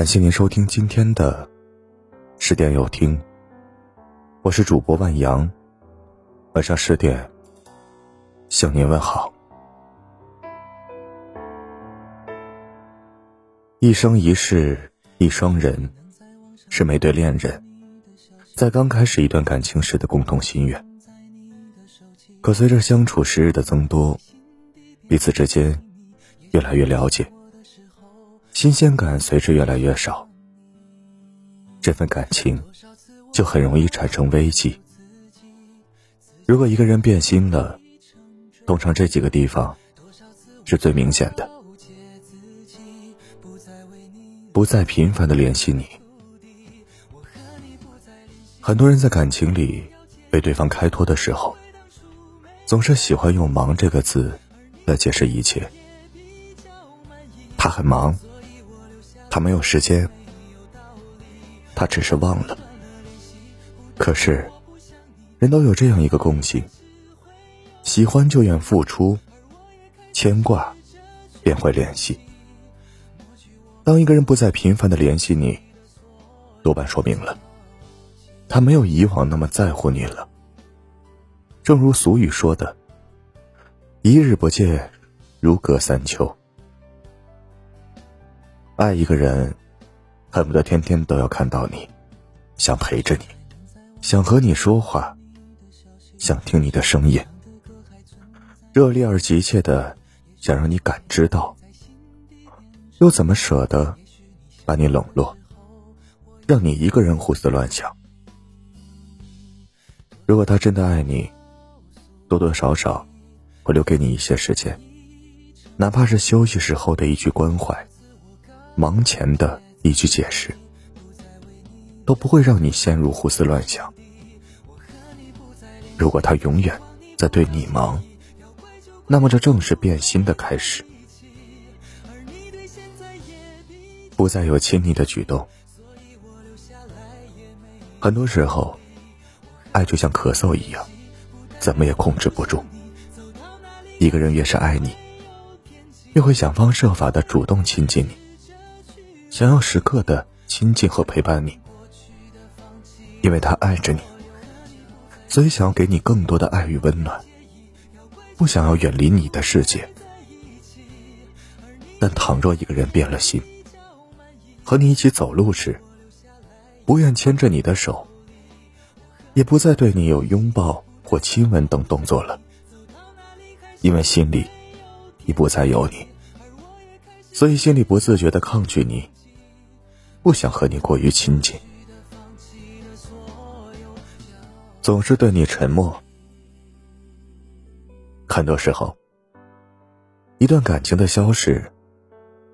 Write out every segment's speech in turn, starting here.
感谢您收听今天的十点有听，我是主播万阳。晚上十点向您问好。一生一世一双人，是每对恋人在刚开始一段感情时的共同心愿。可随着相处时日的增多，彼此之间越来越了解，新鲜感随之越来越少，这份感情就很容易产生危机。如果一个人变心了，通常这几个地方是最明显的：不再频繁的联系你。很多人在感情里被对方开脱的时候。总是喜欢用“忙”这个字来解释一切。他很忙，他没有时间，他只是忘了。可是，人都有这样一个共性：喜欢就愿付出，牵挂便会联系。当一个人不再频繁的联系你，多半说明了他没有以往那么在乎你了。正如俗语说的：“一日不见，如隔三秋。”爱一个人，恨不得天天都要看到你，想陪着你，想和你说话，想听你的声音，热烈而急切的想让你感知到，又怎么舍得把你冷落，让你一个人胡思乱想？如果他真的爱你，多多少少会留给你一些时间，哪怕是休息时候的一句关怀，忙前的一句解释，都不会让你陷入胡思乱想。如果他永远在对你忙，那么这正是变心的开始，不再有亲昵的举动。很多时候，爱就像咳嗽一样。怎么也控制不住。一个人越是爱你，越会想方设法的主动亲近你，想要时刻的亲近和陪伴你。因为他爱着你，所以想要给你更多的爱与温暖，不想要远离你的世界。但倘若一个人变了心，和你一起走路时，不愿牵着你的手，也不再对你有拥抱。或亲吻等动作了，因为心里已不再有你，所以心里不自觉的抗拒你，不想和你过于亲近，总是对你沉默。很多时候，一段感情的消逝，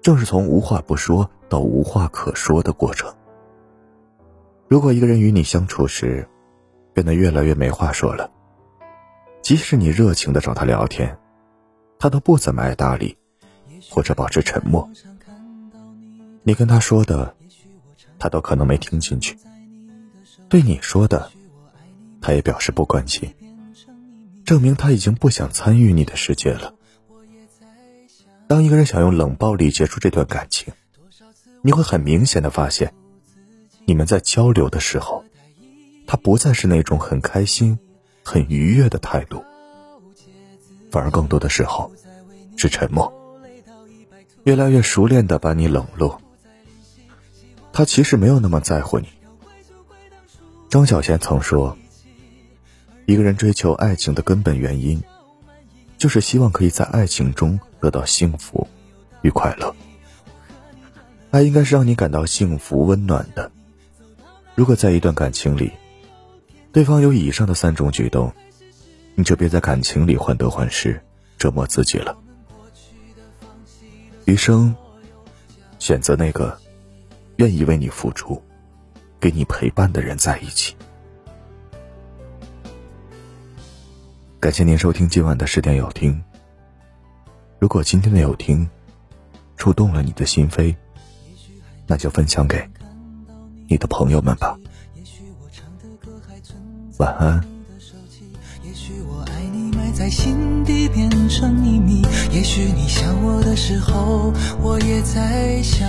正是从无话不说到无话可说的过程。如果一个人与你相处时，变得越来越没话说了。即使你热情的找他聊天，他都不怎么爱搭理，或者保持沉默。你跟他说的，他都可能没听进去；对你说的，他也表示不关心，证明他已经不想参与你的世界了。当一个人想用冷暴力结束这段感情，你会很明显的发现，你们在交流的时候，他不再是那种很开心。很愉悦的态度，反而更多的时候是沉默，越来越熟练的把你冷落。他其实没有那么在乎你。张小娴曾说：“一个人追求爱情的根本原因，就是希望可以在爱情中得到幸福与快乐。爱应该是让你感到幸福温暖的。如果在一段感情里，对方有以上的三种举动，你就别在感情里患得患失，折磨自己了。余生，选择那个愿意为你付出、给你陪伴的人在一起。感谢您收听今晚的十点有听。如果今天的有听触动了你的心扉，那就分享给你的朋友们吧。晚安在心底变成秘密也许你想我的时候我也在想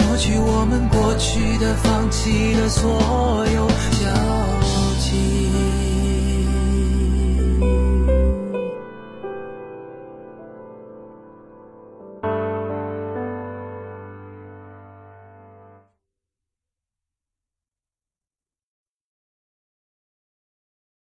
抹去我们过去的、放弃的所有交集。